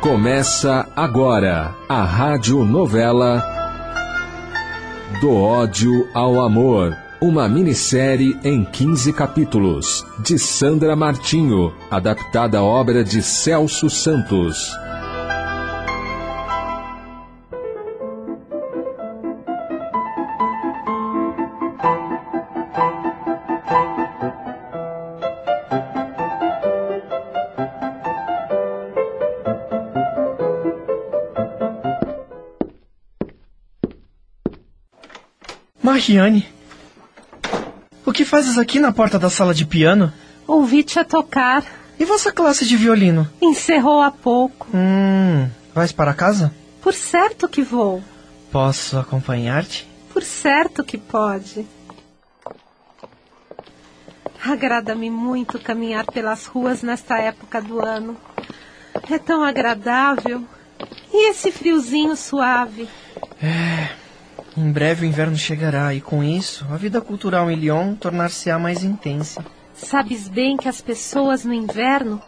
Começa agora a rádio novela Do ódio ao amor. Uma minissérie em 15 capítulos, de Sandra Martinho, adaptada à obra de Celso Santos. Mariane, o que fazes aqui na porta da sala de piano? Ouvi-te a tocar. E vossa classe de violino? Encerrou há pouco. Hum, vais para casa? Por certo que vou. Posso acompanhar-te? Por certo que pode. Agrada-me muito caminhar pelas ruas nesta época do ano. É tão agradável. E esse friozinho suave? É. Em breve o inverno chegará e com isso a vida cultural em Lyon tornar-se-á mais intensa. Sabes bem que as pessoas no inverno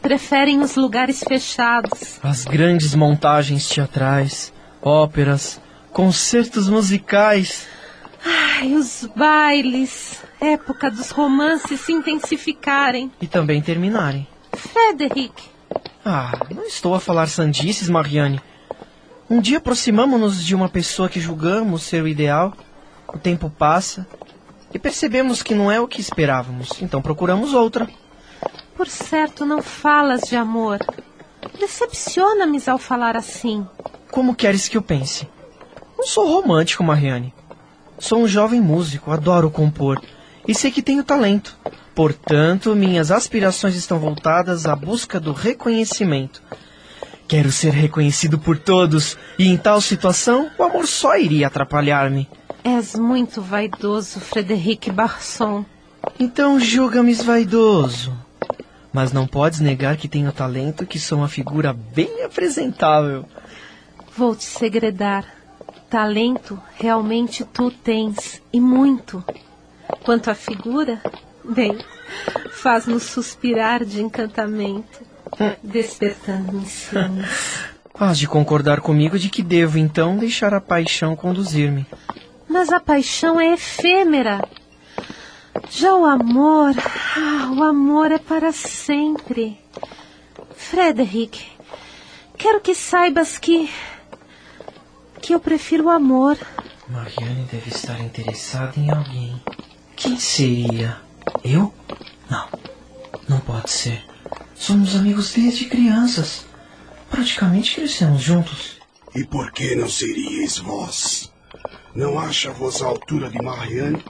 preferem os lugares fechados. As grandes montagens teatrais, óperas, concertos musicais. Ai, os bailes, época dos romances se intensificarem. E também terminarem. Frederick. Ah, não estou a falar sandices, Mariane. Um dia aproximamos-nos de uma pessoa que julgamos ser o ideal, o tempo passa e percebemos que não é o que esperávamos, então procuramos outra. Por certo, não falas de amor. Decepciona-me ao falar assim. Como queres que eu pense? Não sou romântico, Mariane. Sou um jovem músico, adoro compor e sei que tenho talento. Portanto, minhas aspirações estão voltadas à busca do reconhecimento Quero ser reconhecido por todos, e em tal situação o amor só iria atrapalhar-me. És muito vaidoso, Frederic Barson. Então julga-me vaidoso. Mas não podes negar que tenho talento e que sou uma figura bem apresentável. Vou te segredar. Talento realmente tu tens, e muito. Quanto à figura, bem, faz-nos suspirar de encantamento despertando em sonhos. Hás de concordar comigo de que devo, então, deixar a paixão conduzir-me. Mas a paixão é efêmera. Já o amor, ah, o amor é para sempre. Frederick, quero que saibas que. que eu prefiro o amor. Mariane deve estar interessada em alguém. Quem seria? Eu? Não, não pode ser. Somos amigos desde crianças. Praticamente crescemos juntos. E por que não seríeis vós? Não acha vos a altura de Marianne?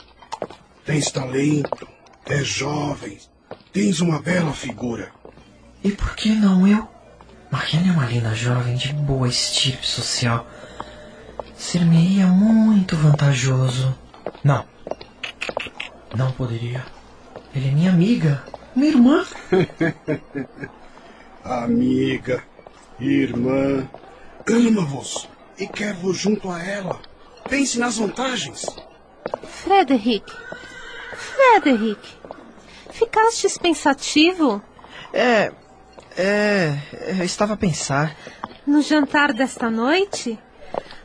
Tens talento, és jovem, tens uma bela figura. E por que não eu? Marianne é uma linda jovem de boa estirpe social. Ser-me-ia muito vantajoso. Não. Não poderia. Ele é minha amiga. Minha irmã? Amiga, irmã, ama-vos e quer-vos junto a ela. Pense nas vantagens. Frederick, Frederick, ficastes pensativo? É, é, eu estava a pensar. No jantar desta noite?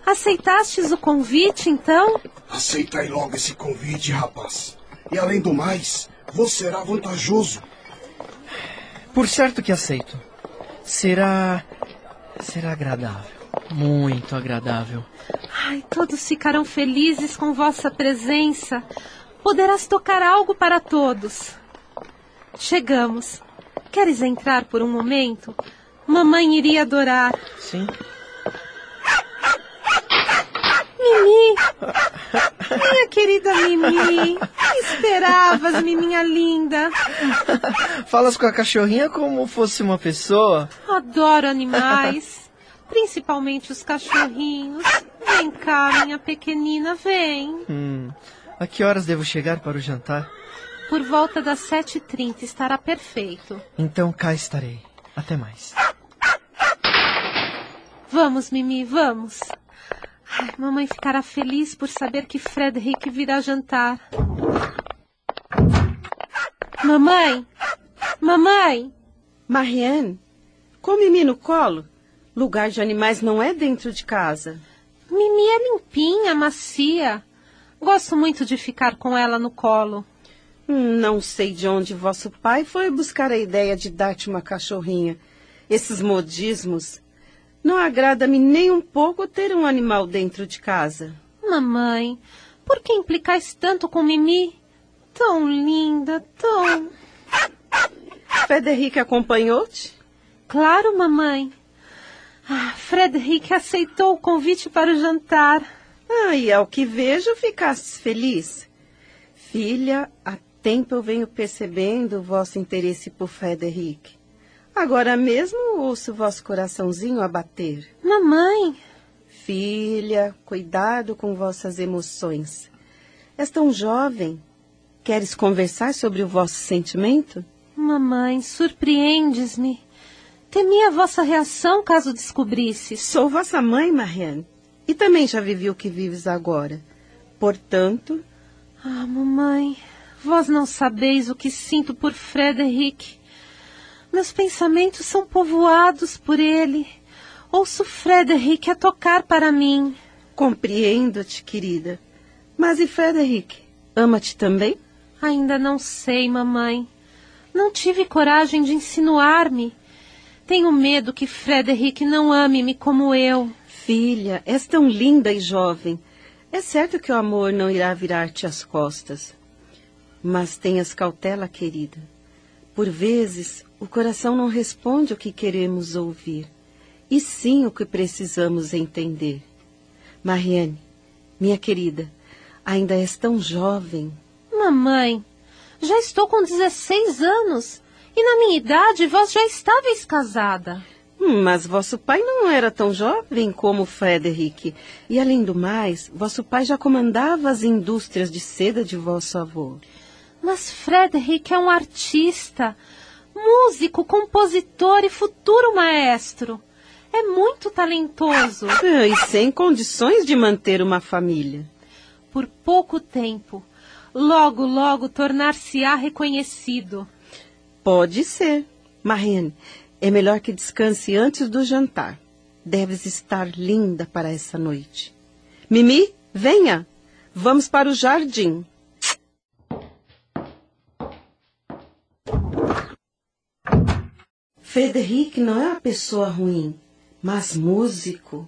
Aceitastes o convite, então? Aceitai logo esse convite, rapaz. E além do mais, você será vantajoso. Por certo que aceito. Será. será agradável. Muito agradável. Ai, todos ficarão felizes com vossa presença. Poderás tocar algo para todos. Chegamos. Queres entrar por um momento? Mamãe iria adorar. Sim. Mimi! Minha querida Mimi! Esperavas-me, minha linda! Falas com a cachorrinha como fosse uma pessoa? Adoro animais, principalmente os cachorrinhos. Vem cá, minha pequenina, vem. Hum. A que horas devo chegar para o jantar? Por volta das sete e trinta estará perfeito. Então cá estarei. Até mais. Vamos, Mimi, vamos. Mamãe ficará feliz por saber que Frederick virá jantar. Mamãe! Mamãe! Marianne, Com Mimi no colo, lugar de animais não é dentro de casa. Mimi é limpinha, macia. Gosto muito de ficar com ela no colo. Hum, Não sei de onde vosso pai foi buscar a ideia de dar-te uma cachorrinha. Esses modismos. Não agrada-me nem um pouco ter um animal dentro de casa. Mamãe, por que implicais tanto com Mimi? Tão linda, tão. Frederic acompanhou-te? Claro, mamãe. Ah, Frederic aceitou o convite para o jantar. Ah, e ao que vejo, ficastes feliz. Filha, há tempo eu venho percebendo o vosso interesse por Frederic. Agora mesmo ouço vosso coraçãozinho a bater. Mamãe, Filha, cuidado com vossas emoções. És tão jovem. Queres conversar sobre o vosso sentimento? mamãe, surpreendes-me. Temia a vossa reação caso descobrisses. Sou vossa mãe, Marianne, e também já vivi o que vives agora. Portanto, Ah, mamãe, vós não sabeis o que sinto por Frederic. Meus pensamentos são povoados por ele. Ouço Frederic a tocar para mim. compreendo-te, querida. Mas e Frederic? Ama-te também? Ainda não sei, mamãe. Não tive coragem de insinuar-me. Tenho medo que Frederic não ame-me como eu. Filha, és tão linda e jovem. É certo que o amor não irá virar-te as costas. Mas tenhas cautela, querida. Por vezes, o coração não responde o que queremos ouvir, e sim o que precisamos entender. Mariane, minha querida, ainda és tão jovem. Mamãe, já estou com 16 anos. E na minha idade vós já estáveis casada. Hum, Mas vosso pai não era tão jovem como Frederic. E além do mais, vosso pai já comandava as indústrias de seda de vosso avô. Mas Frederic é um artista, músico, compositor e futuro maestro. É muito talentoso. Ah, E sem condições de manter uma família. Por pouco tempo, logo, logo tornar-se-á reconhecido. Pode ser. Mariane, é melhor que descanse antes do jantar. Deves estar linda para essa noite. Mimi, venha. Vamos para o jardim. Frederic não é uma pessoa ruim, mas músico.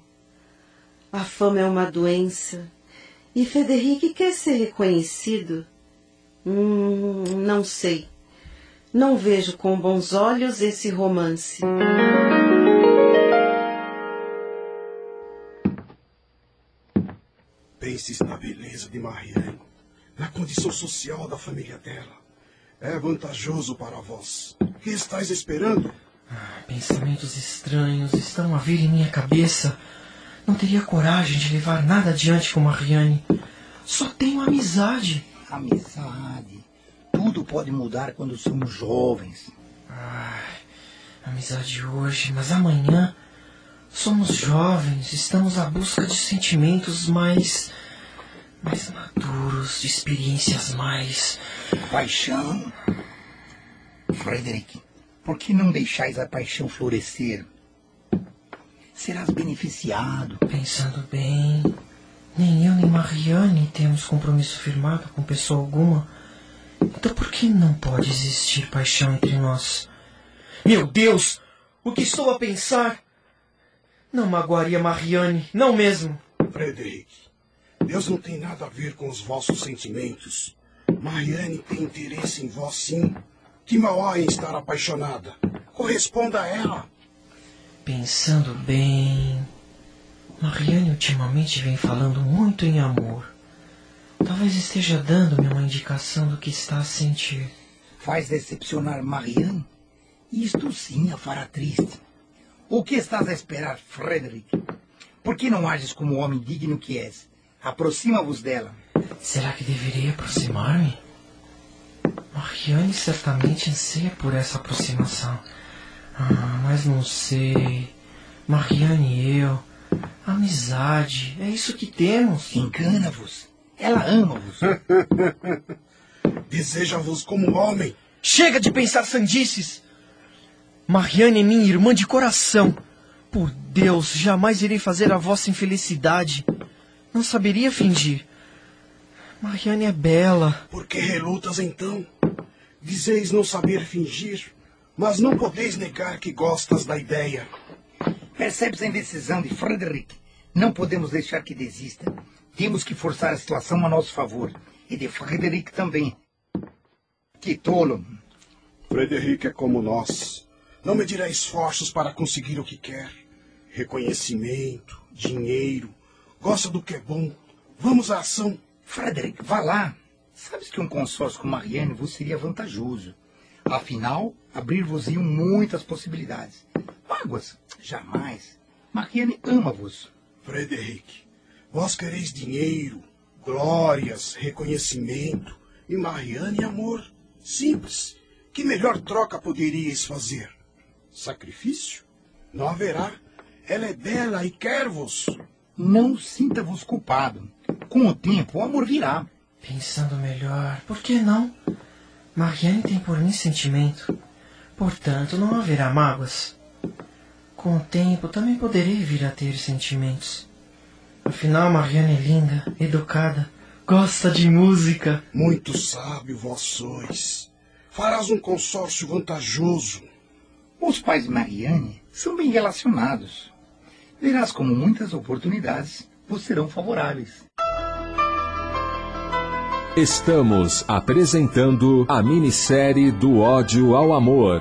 A fama é uma doença. E Frederic quer ser reconhecido? Hum, não sei. Não vejo com bons olhos esse romance. Penses na beleza de Marianne, na condição social da família dela. É vantajoso para vós. O que estáis esperando? Pensamentos estranhos estão a vir em minha cabeça. Não teria coragem de levar nada adiante com Marianne. Só tenho amizade. Amizade. Tudo pode mudar quando somos jovens. Ai, amizade hoje, mas amanhã somos jovens, estamos à busca de sentimentos mais. mais maduros, de experiências mais. Paixão. Frederic, por que não deixais a paixão florescer? Serás beneficiado. Pensando bem, nem eu nem Marianne temos compromisso firmado com pessoa alguma. Então por que não pode existir paixão entre nós? Meu Deus! O que estou a pensar? Não magoaria Marianne, não mesmo. Frederic, Deus não tem nada a ver com os vossos sentimentos. Marianne tem interesse em vós, sim. Que mal há em estar apaixonada? Corresponda a ela. Pensando bem. Marianne ultimamente vem falando muito em amor. Talvez esteja dando-me uma indicação do que está a sentir. Faz decepcionar Marianne? Isto sim a fará triste. O que estás a esperar, Frederic? Por que não ages como o homem digno que és? Aproxima-vos dela. Será que deveria aproximar-me? Marianne certamente anseia por essa aproximação. Ah, mas não sei. Marianne e eu. Amizade, é isso que temos. Engana-vos. Ela ama-vos. Deseja-vos como homem. Chega de pensar sandices! Marianne é minha irmã de coração. Por Deus, jamais irei fazer a vossa infelicidade. Não saberia fingir. Marianne é bela. Por que relutas então? Dizeis não saber fingir, mas não podeis negar que gostas da ideia. Percebes a indecisão de Frederick? Não podemos deixar que desista. Temos que forçar a situação a nosso favor. E de Frederick também. Que tolo. Frederick é como nós. Não medirá esforços para conseguir o que quer. Reconhecimento, dinheiro. Gosta do que é bom. Vamos à ação. Frederick, vá lá. Sabes que um consórcio com Marianne vos seria vantajoso. Afinal, abrir-vos-iam muitas possibilidades. Mágoas? Jamais. Marianne ama-vos. Frederick, vós quereis dinheiro, glórias, reconhecimento e Marianne amor. Simples. Que melhor troca poderíeis fazer? Sacrifício? Não haverá. Ela é bela e quer-vos. Não sinta-vos culpado. Com o tempo, o amor virá. Pensando melhor, por que não? Marianne tem por mim sentimento. Portanto, não haverá mágoas. Com o tempo, também poderei vir a ter sentimentos. Afinal, Marianne é linda, educada, gosta de música. Muito sábio vós sois. Farás um consórcio vantajoso. Os pais de Marianne são bem relacionados. Verás como muitas oportunidades vos serão favoráveis. Estamos apresentando a minissérie Do ódio ao amor.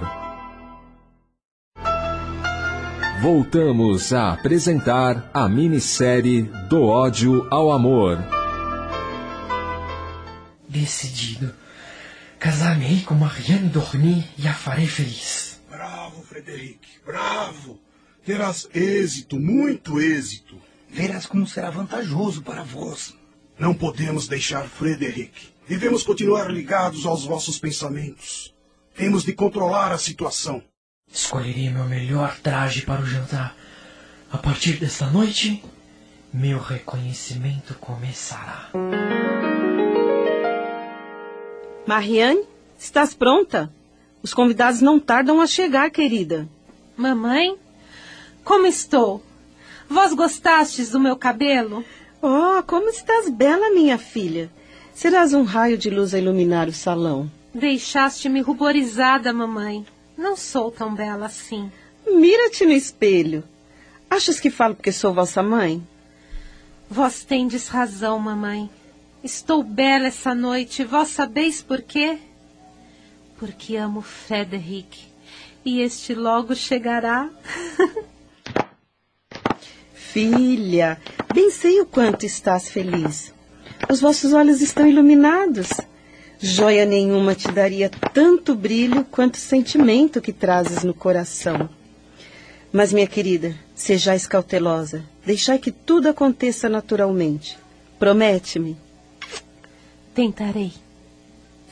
Voltamos a apresentar a minissérie Do ódio ao amor. Decidido. Casar-me com Marianne Dorny e a farei feliz. Bravo, Frederic, bravo. Terás êxito, muito êxito. Verás como será vantajoso para vós. Não podemos deixar Frederic. Devemos continuar ligados aos vossos pensamentos. Temos de controlar a situação. Escolherei meu melhor traje para o jantar. A partir desta noite, meu reconhecimento começará. Marianne, estás pronta? Os convidados não tardam a chegar, querida. Mamãe, como estou? Vós gostastes do meu cabelo? Oh, como estás bela, minha filha. Serás um raio de luz a iluminar o salão. Deixaste-me ruborizada, mamãe. Não sou tão bela assim. Mira-te no espelho. Achas que falo porque sou vossa mãe? Vós tendes razão, mamãe. Estou bela essa noite. Vós sabeis por quê? Porque amo Frederic. E este logo chegará. Filha, bem sei o quanto estás feliz. Os vossos olhos estão iluminados. Joia nenhuma te daria tanto brilho quanto o sentimento que trazes no coração. Mas, minha querida, sejais cautelosa. Deixai que tudo aconteça naturalmente. Promete-me. Tentarei.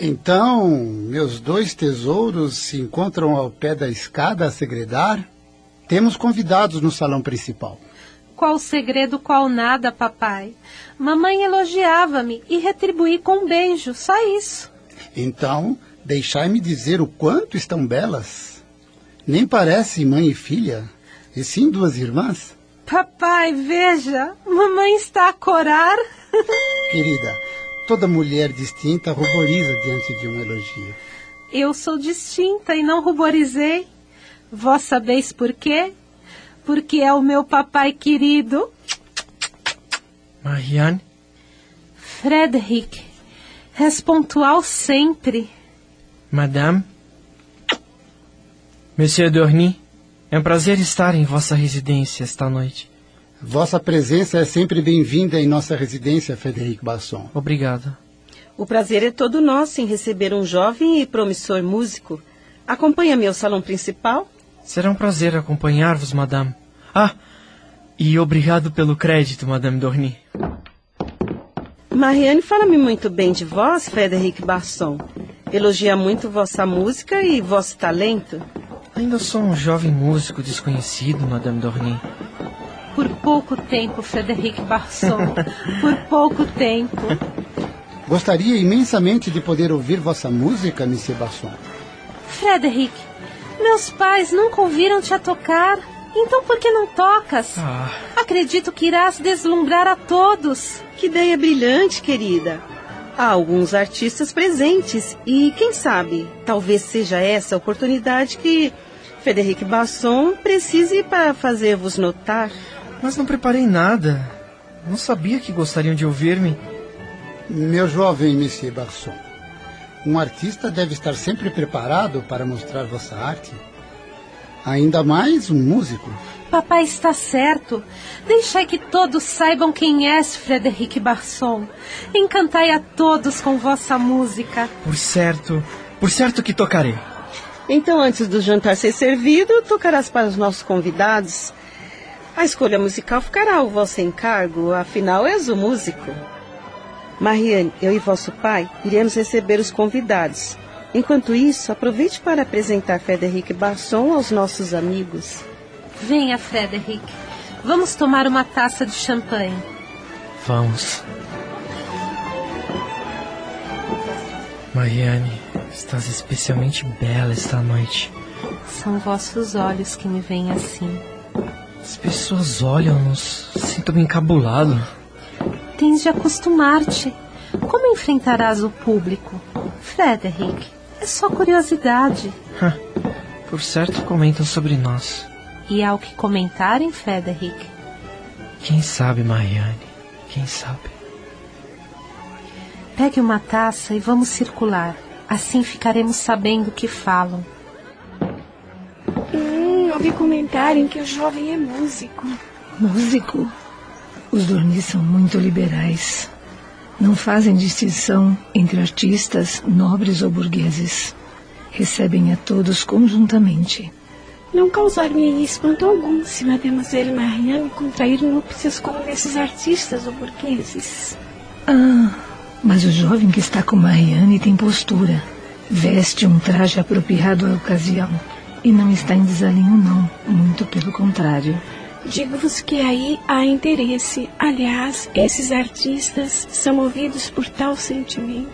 Então, meus dois tesouros se encontram ao pé da escada a segredar? Temos convidados no salão principal. Qual segredo, qual nada, papai. Mamãe elogiava-me e retribuí com um beijo, só isso. Então, deixai-me dizer o quanto estão belas. Nem parece mãe e filha, e sim duas irmãs. Papai, veja, mamãe está a corar. Querida, toda mulher distinta ruboriza diante de um elogio. Eu sou distinta e não ruborizei. Vós sabeis por quê? Porque é o meu papai querido. Marianne, Frederic, és pontual sempre. Madame. Monsieur Dorny, é um prazer estar em vossa residência esta noite. Vossa presença é sempre bem-vinda em nossa residência, Frederico Basson. Obrigado. O prazer é todo nosso em receber um jovem e promissor músico. Acompanha-me ao salão principal. Será um prazer acompanhar-vos, madame. Ah, e obrigado pelo crédito, madame Dorny. Mariane fala-me muito bem de vós, Frederic Basson. Elogia muito vossa música e vosso talento. Ainda sou um jovem músico desconhecido, madame Dorny. Por pouco tempo, Frederic Barson. Por pouco tempo. Gostaria imensamente de poder ouvir vossa música, Monsieur Basson. Frederic, meus pais nunca ouviram te a tocar. Então por que não tocas? Ah, Acredito que irás deslumbrar a todos. Que ideia brilhante, querida. Há alguns artistas presentes e, quem sabe, talvez seja essa a oportunidade que Frederic Basson precise para fazer-vos notar. mas não preparei nada. Não sabia que gostariam de ouvir-me. Meu jovem Monsieur Barson, um artista deve estar sempre preparado para mostrar vossa arte. Ainda mais um músico. Papai está certo. Deixai que todos saibam quem és Frederic Barson. Encantai a todos com vossa música. Por certo, por certo que tocarei. Então, antes do jantar ser servido, tocarás para os nossos convidados. A escolha musical ficará ao vosso encargo, afinal és o músico. Mariane, eu e vosso pai iremos receber os convidados. Enquanto isso, aproveite para apresentar Frederic Basson aos nossos amigos. Venha, Frederic. Vamos tomar uma taça de champanhe. Vamos. Mariane, estás especialmente bela esta noite. São vossos olhos que me veem assim. As pessoas olham-nos, sinto-me encabulado. Tens de acostumar-te. Como enfrentarás o público? Frederic, é só curiosidade. Por certo comentam sobre nós. E há o que comentarem, Frederic? Quem sabe, Mariane? Quem sabe? Pegue uma taça e vamos circular. Assim ficaremos sabendo o que falam. Hum, ouvi comentarem que o jovem é músico. Músico? Os Dornis são muito liberais. Não fazem distinção entre artistas, nobres ou burgueses. Recebem a todos conjuntamente. Não causar-me espanto algum se Mademoiselle Marianne contrair núpcias com um desses artistas ou burgueses. Ah, mas o jovem que está com Marianne tem postura. Veste um traje apropriado à ocasião. E não está em desalinho, não. Muito pelo contrário. Digo-vos que aí há interesse. Aliás, esses artistas são movidos por tal sentimento.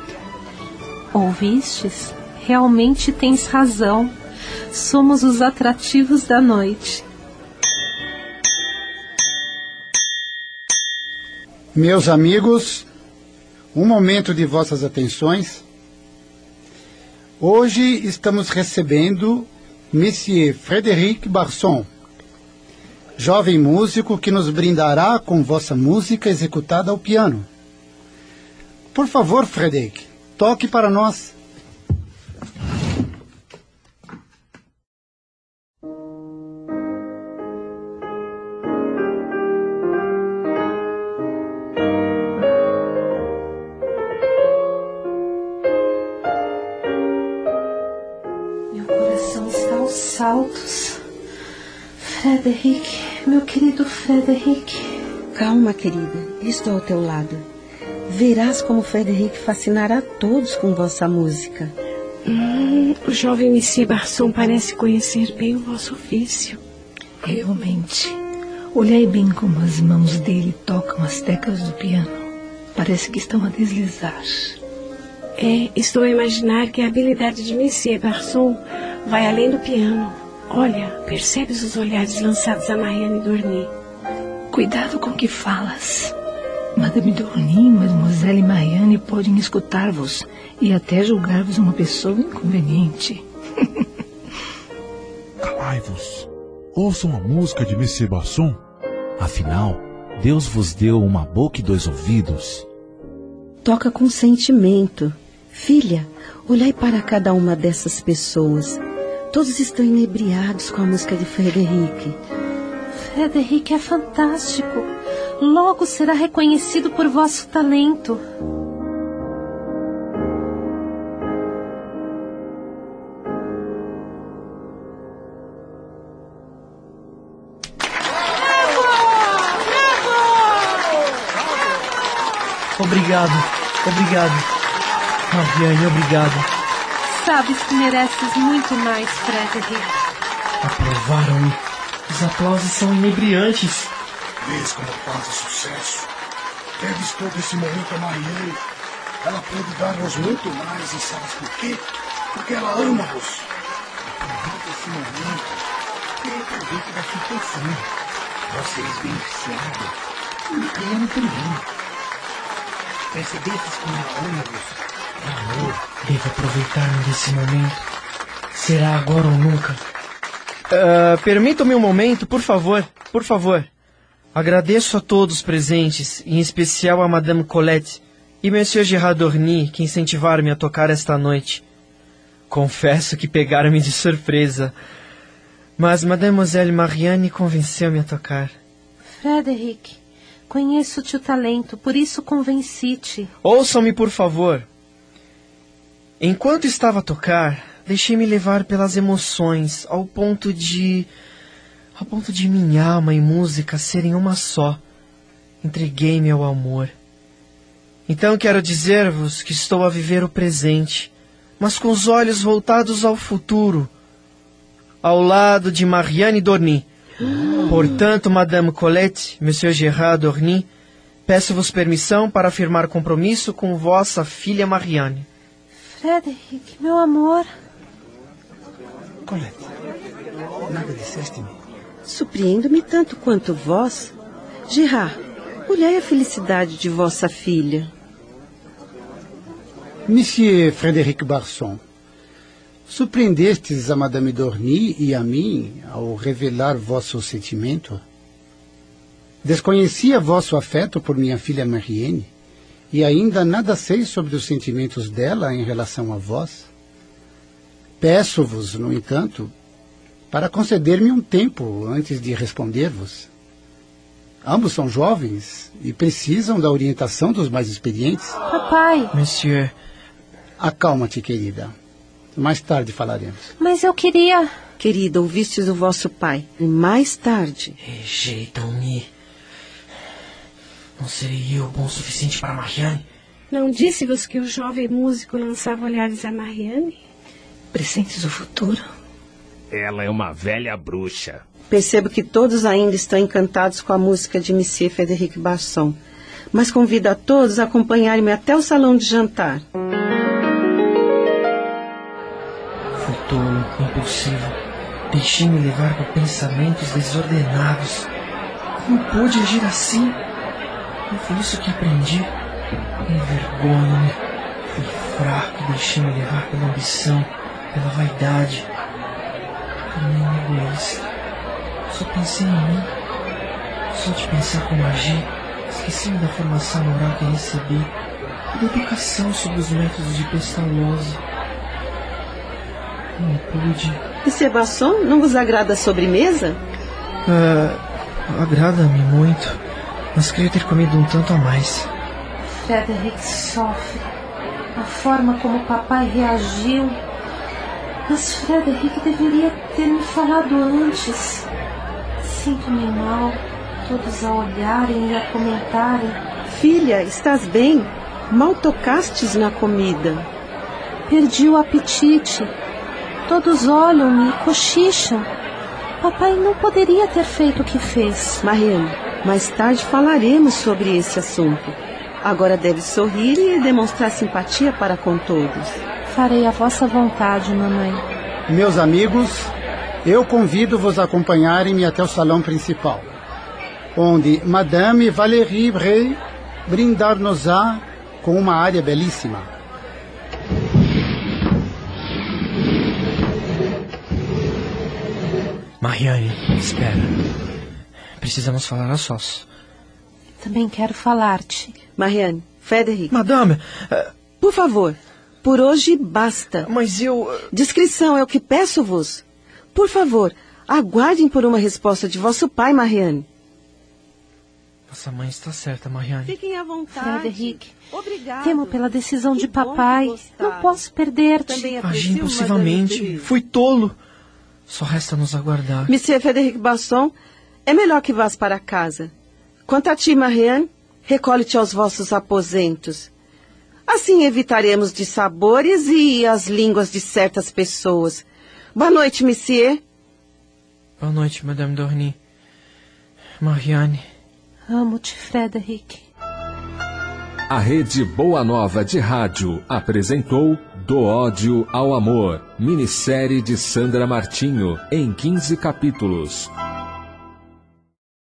Ouvistes? Realmente tens razão. Somos os atrativos da noite. Meus amigos, um momento de vossas atenções. Hoje estamos recebendo Monsieur Frédéric Barson, jovem músico que nos brindará com vossa música executada ao piano. Por favor, Frédéric, toque para nós. Meu coração está aos saltos. Frederic, meu querido Frederic. Calma, querida, estou ao teu lado. Verás como Frederic fascinará todos com vossa música. Hum, o jovem Monsieur Barson parece conhecer bem o vosso ofício. Realmente. Olhai bem como as mãos dele tocam as teclas do piano. Parece que estão a deslizar. É, estou a imaginar que a habilidade de Monsieur Barson vai além do piano. Olha, percebes os olhares lançados a Marianne Dornier? Cuidado com o que falas. Madame Dorny e Mademoiselle Marianne podem escutar-vos e até julgar-vos uma pessoa inconveniente. Calai-vos. Ouçam a música de Monsieur Basson. Afinal, Deus vos deu uma boca e dois ouvidos. Toca com sentimento. Filha, olhai para cada uma dessas pessoas. Todos estão inebriados com a música de Frederic. Frederic é fantástico. Logo será reconhecido por vosso talento. Obrigado, obrigado. Mariane, obrigado. Sabes que mereces muito mais, Frederic. Aprovaram-me. Os aplausos são inebriantes. Vês como faz sucesso? Deves todo esse momento a Marianne. Ela pode dar-nos muito mais, e sabes por quê? Porque ela ama-vos. Aproveita nesse momento, querer proveito da situação. Vocês beneficiados. E Mariana também. Percebestes como eu amo-vos? Amor. Devo aproveitar-me desse momento. Será agora ou nunca. Uh, Permitam-me um momento, por favor, por favor. Agradeço a todos presentes, em especial a Madame Colette e Monsieur Gerard Dorny, que incentivaram-me a tocar esta noite. Confesso que pegaram-me de surpresa, mas Mademoiselle Marianne convenceu-me a tocar. Frederic, conheço-te o talento, por isso convenci-te. Ouçam-me, por favor. Enquanto estava a tocar, deixei-me levar pelas emoções ao ponto de. ao ponto de minha alma e música serem uma só. Entreguei-me ao amor. Então quero dizer-vos que estou a viver o presente, mas com os olhos voltados ao futuro, ao lado de Marianne Dorny. Portanto, Madame Colette, Monsieur Gerard Dorny, peço-vos permissão para afirmar compromisso com vossa filha Marianne. Frederic, meu amor. Colette, nada disseste-me. Surpreendo-me tanto quanto vós. Gerard, olhai a felicidade de vossa filha. Monsieur Frédéric Barson, surpreendestes a Madame Dorny e a mim ao revelar vosso sentimento? Desconhecia vosso afeto por minha filha Marianne e ainda nada sei sobre os sentimentos dela em relação a vós. Peço-vos, no entanto, para conceder-me um tempo antes de responder-vos. Ambos são jovens e precisam da orientação dos mais experientes. Papai. Monsieur. Acalma-te, querida. Mais tarde falaremos. Mas eu queria. Querida, ouvistes o vosso pai. E mais tarde. Rejeitam-me. Não serei eu bom o suficiente para Marianne? Não disse-vos que o jovem músico lançava olhares a Marianne? Presentes o futuro. Ela é uma velha bruxa. Percebo que todos ainda estão encantados com a música de Monsieur Frederic Basson. Mas convido a todos a acompanharem-me até o salão de jantar. Fui tolo, impulsivo. Deixei-me levar por pensamentos desordenados. Como pude agir assim? Não foi isso que aprendi. Envergonho-me. Fui fraco, deixei-me levar pela ambição, pela vaidade. Tornei-me egoísta. Só pensei em mim. Só de pensar como agir, esqueci-me da formação moral que recebi e da educação sobre os métodos de Pestalozzi. Não pude. E Sebasson, não vos agrada a sobremesa? Uh, Agrada-me muito, mas queria ter comido um tanto a mais. Frederic sofre. A forma como o papai reagiu. Mas Frederic deveria ter me falado antes. Sinto-me mal, todos a olharem e a comentarem. Filha, estás bem? Mal tocastes na comida. Perdi o apetite. Todos olham-me e cochicham. Papai não poderia ter feito o que fez. Mariana, mais tarde falaremos sobre esse assunto. Agora deve sorrir e demonstrar simpatia para com todos. Farei a vossa vontade, mamãe. Meus amigos, eu convido-vos a acompanharem-me até o salão principal, onde Madame Valérie Bray brindar-nos-á com uma área belíssima. Marianne, espera. Precisamos falar a sós. Também quero falar-te. Marianne, Frederic. Madame, uh, Por favor, por hoje basta. mas eu. uh, Discrição é o que peço-vos. Por favor, aguardem por uma resposta de vosso pai, Marianne. Nossa mãe está certa, Marianne. Fiquem à vontade. Frederic, Obrigado. temo pela decisão Que de papai. Não posso perder-te. Agi impulsivamente. Fui tolo. Só resta nos aguardar. Monsieur Frederic Basson, é melhor que vás para casa. Quanto a ti, Marianne, recolhe-te aos vossos aposentos. Assim evitaremos dissabores e as línguas de certas pessoas. Boa noite, Monsieur. Boa noite, Madame Dorny. Marianne. Amo-te, Frederic. A Rede Boa Nova de Rádio apresentou Do ódio ao amor. Minissérie de Sandra Martinho em 15 capítulos.